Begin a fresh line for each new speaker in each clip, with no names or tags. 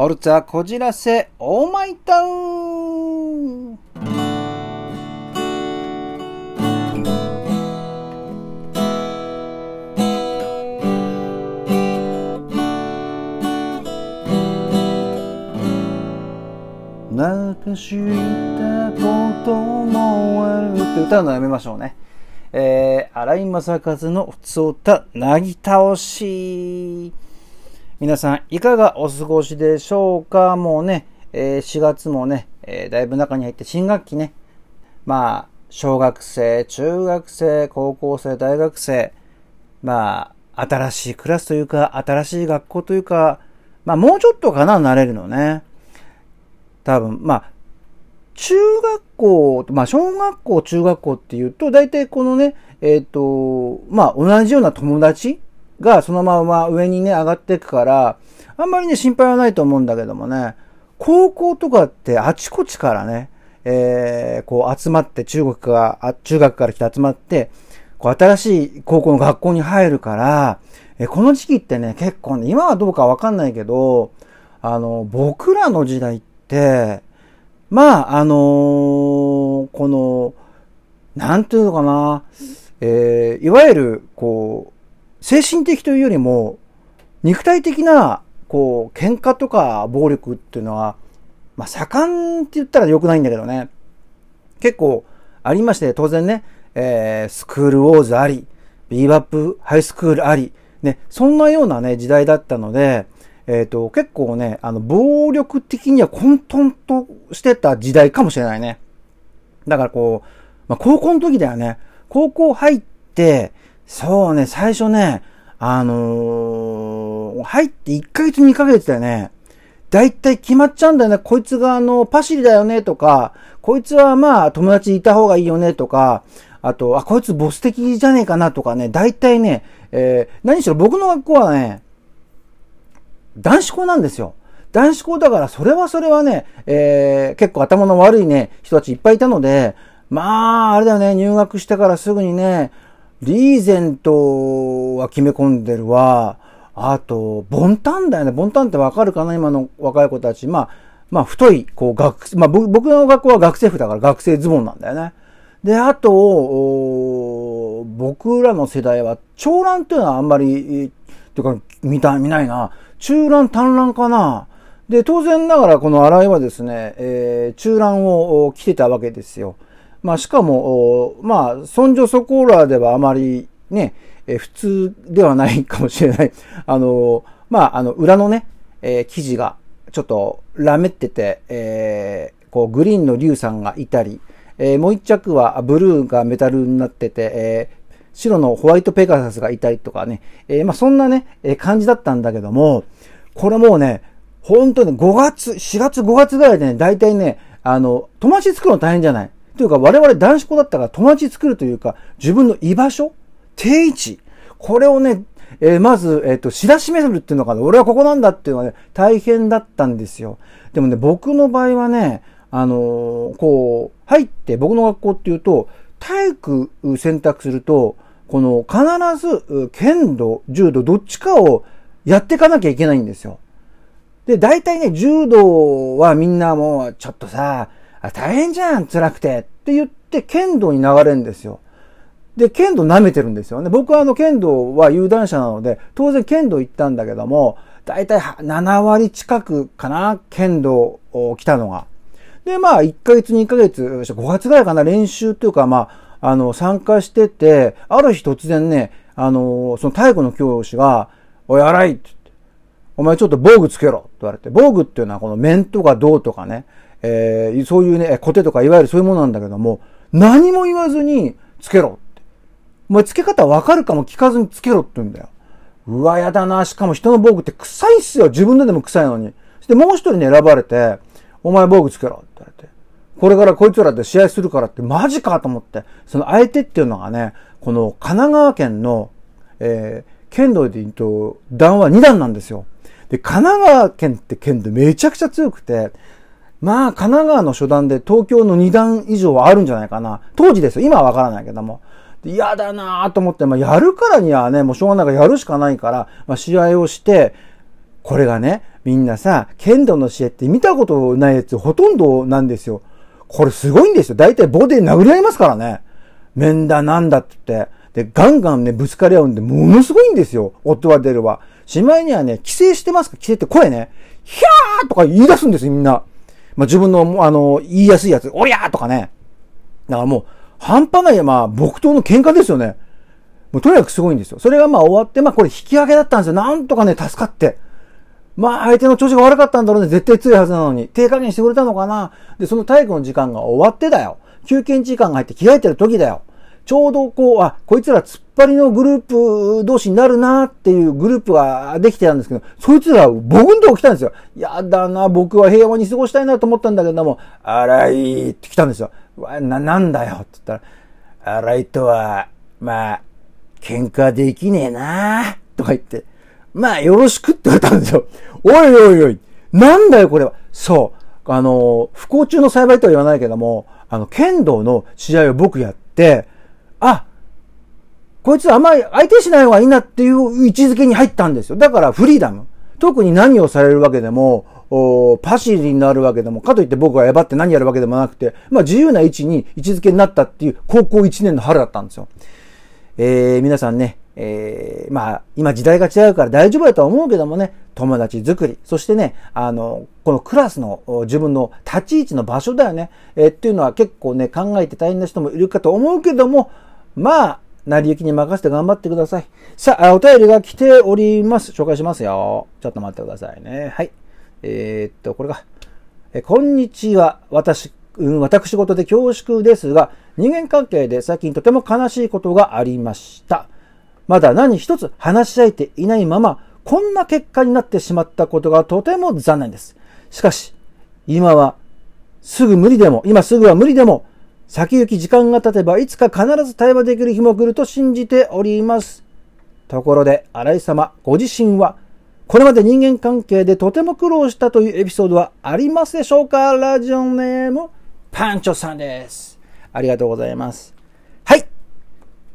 ホルツァこじらせオーマイタウンなくしたこともあるって歌うのやめましょうね。えー、荒井正和の普通歌、なぎ倒し。皆さん、いかがお過ごしでしょうか？もうね、えー、4月もね、えー、だいぶ中に入って新学期ね。まあ、小学生、中学生、高校生、大学生。まあ、新しいクラスというか、新しい学校というか、まあ、もうちょっとかな、慣れるのね。多分、まあ、中学校、まあ、小学校、中学校っていうと、大体このね、えっ、ー、と、まあ、同じような友達がそのまま上にね、上がっていくから、あんまりね、心配はないと思うんだけどもね、高校とかってあちこちからね、えー、こう集まって、中国が、中学から来て集まって、こう新しい高校の学校に入るから、えこの時期ってね、結構ね、今はどうかわかんないけど、あの、僕らの時代って、まあ、あのー、この、なんていうのかな、えー、いわゆる、こう、精神的というよりも、肉体的な、こう、喧嘩とか暴力っていうのは、まあ、盛んって言ったら良くないんだけどね。結構ありまして、当然ね、えー、スクールウォーズあり、ビーバップハイスクールあり、ね、そんなようなね、時代だったので、えっ、ー、と、結構ね、あの、暴力的には混沌としてた時代かもしれないね。だからこう、まあ、高校の時だよね。高校入って、そうね、最初ね、あのー、入って1ヶ月2ヶ月でね、だいたい決まっちゃうんだよね。こいつがあの、パシリだよね。とか、こいつはまあ友達いた方がいいよね。とか、あと、あ、こいつボス的じゃねえかな。とかね、だいたいね、えー、何しろ僕の学校はね、男子校なんですよ。男子校だから、それはそれはね、えー、結構頭の悪いね、人たちいっぱいいたので、まあ、あれだよね、入学してからすぐにね、リーゼントは決め込んでるわ。あと、ボンタンだよね。ボンタンってわかるかな？今の若い子たち。まあ、まあ、太い、こう、学、まあ、僕の学校は学生服だから学生ズボンなんだよね。で、あと、僕らの世代は、長蘭っていうのはあんまり、というか、見た、見ないな。中乱短乱かなで、当然ながらこの洗いはですね、えー、中乱を着てたわけですよ。まあしかも、まあ、そんじょそこらではあまりね、え、普通ではないかもしれない。あの、まあ、あの、裏のね、えー、生地がちょっとラメってて、えー、こう、グリーンの竜さんがいたり、えー、もう一着はブルーがメタルになってて、えー、白のホワイトペガサスがいたりとかね、えー、まあそんなね、えー、感じだったんだけども、これもうね、本当に5月、4月5月ぐらいでね、大体ね、あの、友達作るの大変じゃない？というか我々男子校だったから友達作るというか、自分の居場所定位置これをね、えー、まず、えっ、ー、と、知らしめるっていうのかな。俺はここなんだっていうのはね、大変だったんですよ。でもね、僕の場合はね、あのー、こう、入って僕の学校っていうと、体育選択すると、この必ず剣道、柔道、どっちかをやっていかなきゃいけないんですよ。で、大体ね、柔道はみんなもう、ちょっとさ、大変じゃん、辛くてって言って剣道に流れるんですよ。で、剣道舐めてるんですよね。僕はあの剣道は有段者なので、当然剣道行ったんだけども、大体7割近くかな、剣道を来たのが。で、まあ、1ヶ月、2ヶ月、5月ぐらいかな、練習っていうか、まあ、あの、参加してて、ある日突然ね、あの、その太鼓の教師が、おい、荒いって言って、お前ちょっと防具つけろって言われて、防具っていうのはこの面とか銅とかね、えー、そういうね、コテとかいわゆるそういうものなんだけども、何も言わずにつけろって。お前つけ方わかるかも聞かずにつけろって言うんだよ。うわ、やだな。しかも人の防具って臭いっすよ。自分ででも臭いのに。そしてもう一人に選ばれて、お前防具つけろって言われて。これからこいつらで試合するからってマジかと思って、その相手っていうのがね、この神奈川県の、えー、剣道で言うと、段は2段なんですよ。で、神奈川県って県でめちゃくちゃ強くて、まあ、神奈川の初段で東京の2段以上はあるんじゃないかな。当時ですよ。今はわからないけども。嫌だなぁと思って、まあ、やるからにはね、もうしょうがないからやるしかないから、まあ、試合をして、これがね、みんなさ、剣道の試合って見たことないやつほとんどなんですよ。これすごいんですよ。大体棒で殴り合いますからね。面だなんだって言って。で、ガンガンね、ぶつかり合うんで、ものすごいんですよ。夫は出るわ。しまいにはね、規制してますか？規制って声ね、ヒャーとか言い出すんですよ、みんな。まあ、自分の、あの、言いやすいやつ、おりゃーとかね。だからもう、半端ない、まあ、木刀の喧嘩ですよね。もうとにかくすごいんですよ。それがまあ終わって、まあこれ引き上げだったんですよ。なんとかね、助かって。まあ相手の調子が悪かったんだろうね。絶対強いはずなのに。低加減してくれたのかな。で、その体育の時間が終わってだよ。休憩時間が入って着替えてる時だよ。ちょうどこう、あ、こいつら突っ張りのグループ同士になるなっていうグループができてたんですけど、そいつらボグンと来たんですよ。やだな、僕は平和に過ごしたいなと思ったんだけども、荒いって来たんですよ。わな、なんだよって言ったら、荒いとは、まあ、喧嘩できねえなとか言って、まあ、よろしくって言われたんですよ。おいおいおい、なんだよこれは。そう。あの、不幸中の幸いとは言わないけども、あの、剣道の試合を僕やって、あ、こいつあんまり相手しない方がいいなっていう位置づけに入ったんですよ。だからフリーダム。特に何をされるわけでも、パシリになるわけでも、かといって僕がやばって何やるわけでもなくて、まあ自由な位置に位置づけになったっていう高校1年の春だったんですよ。えー、皆さんね、えー、まあ、今時代が違うから大丈夫だとは思うけどもね、友達作り、そしてね、あの、このクラスの自分の立ち位置の場所だよね、えー、っていうのは結構ね、考えて大変な人もいるかと思うけども、まあ、成り行きに任せて頑張ってください。さあ、お便りが来ております。紹介しますよ。ちょっと待ってくださいね。はい。えー、っと、これが。え、こんにちは。私、うん、私事で恐縮ですが、人間関係で最近とても悲しいことがありました。まだ何一つ話し合えていないまま、こんな結果になってしまったことがとても残念です。しかし、今はすぐ無理でも、今すぐは無理でも、先行き時間が経てばいつか必ず対話できる日も来ると信じております。ところで、荒井様、ご自身は、これまで人間関係でとても苦労したというエピソードはありますでしょうか？ラジオネーム、パンチョさんです。ありがとうございます。はい。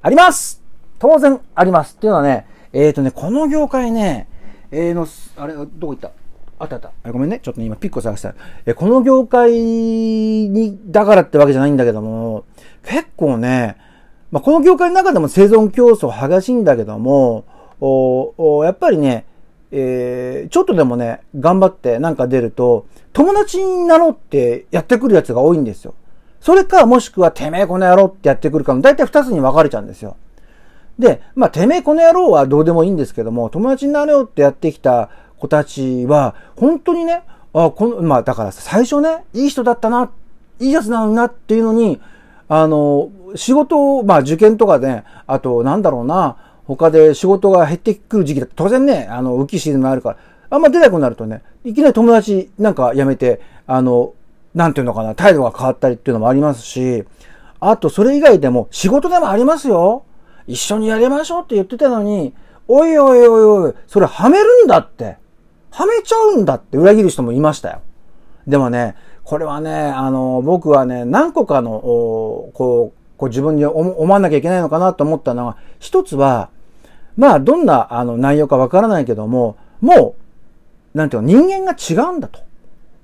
あります当然あります。っていうのはね、えっ、ー、とね、この業界ね、えー、の、あれ、どこ行った？あったあった。ごめんね。ちょっと今ピッコ探した。え、この業界に、だからってわけじゃないんだけども、結構ね、まあ、この業界の中でも生存競争激しいんだけども、おおやっぱりね、えー、ちょっとでもね、頑張ってなんか出ると、友達になろうってやってくるやつが多いんですよ。それか、もしくは、てめえこの野郎ってやってくるかも、だいたい二つに分かれちゃうんですよ。で、まあ、てめえこの野郎はどうでもいいんですけども、友達になれよってやってきた子たちは、本当にね、あ、この、まあ、だから最初ね、いい人だったな、いいやつなのになっていうのに、あの、仕事をまあ、受験とかね、あと、なんだろうな、他で仕事が減ってくる時期だと当然ね、あの、浮き沈みあるから、あんま出なくなるとね、いきなり友達なんか辞めて、あの、なんていうのかな、態度が変わったりっていうのもありますし、あと、それ以外でも仕事でもありますよ。一緒にやりましょうって言ってたのに、おいおいおいおい、それはめるんだって。はめちゃうんだって裏切る人もいましたよ。でもね、これはね、あの、僕はね、何個かの、こう、こう自分に思わなきゃいけないのかなと思ったのは、一つは、まあ、どんなあの内容かわからないけども、もう、なんていうの、人間が違うんだと。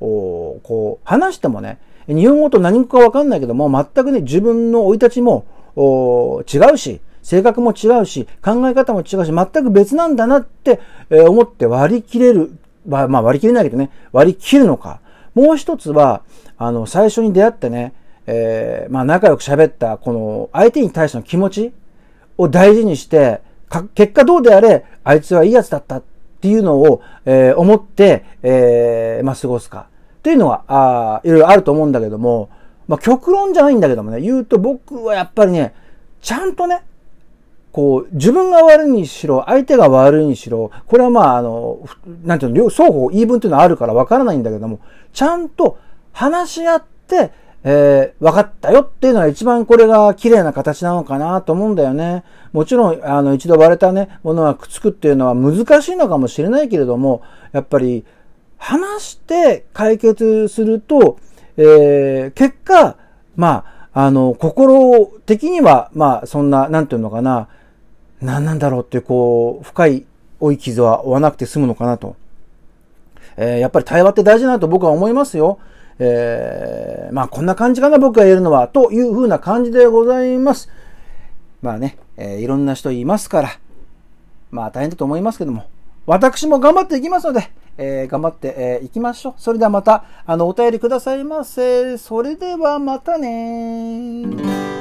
おこう、話してもね、日本語と何語かわかんないけども、全くね、自分の生い立ちも、お違うし、性格も違うし、考え方も違うし、全く別なんだなって、え思って割り切れる、まあ、まあ、割り切れないけどね、割り切るのか。もう一つは、あの、最初に出会ってね、えー、まあ仲良く喋ったこの相手に対しての気持ちを大事にして、か結果どうであれ、あいつはいいやつだったっていうのを、えー、思って、えー、まあ過ごすか。っていうのは、あいろいろあると思うんだけども、まあ極論じゃないんだけどもね、言うと僕はやっぱりね、ちゃんとね、こう、自分が悪いにしろ、相手が悪いにしろ、これはまあ、あの、なんていうの、両双方言い分っていうのはあるからわからないんだけども、ちゃんと話し合って、えー、分かったよっていうのは一番これが綺麗な形なのかなと思うんだよね。もちろん、あの、一度割れたね、ものがくっつくっていうのは難しいのかもしれないけれども、やっぱり、話して解決すると、えー、結果、まあ、あの、心的には、まあ、そんな、なんていうのかな、何なんだろうっていう、こう、深い追い傷は負わなくて済むのかなとえー、やっぱり対話って大事だなと僕は思いますよ。えー、まあこんな感じかな僕が言えるのは、というふうな感じでございます。まあね、えー、いろんな人いますから、まあ大変だと思いますけども、私も頑張っていきますので、えー、頑張ってい、えー、きましょう。それではまた、あの、お便りくださいませ。それではまたね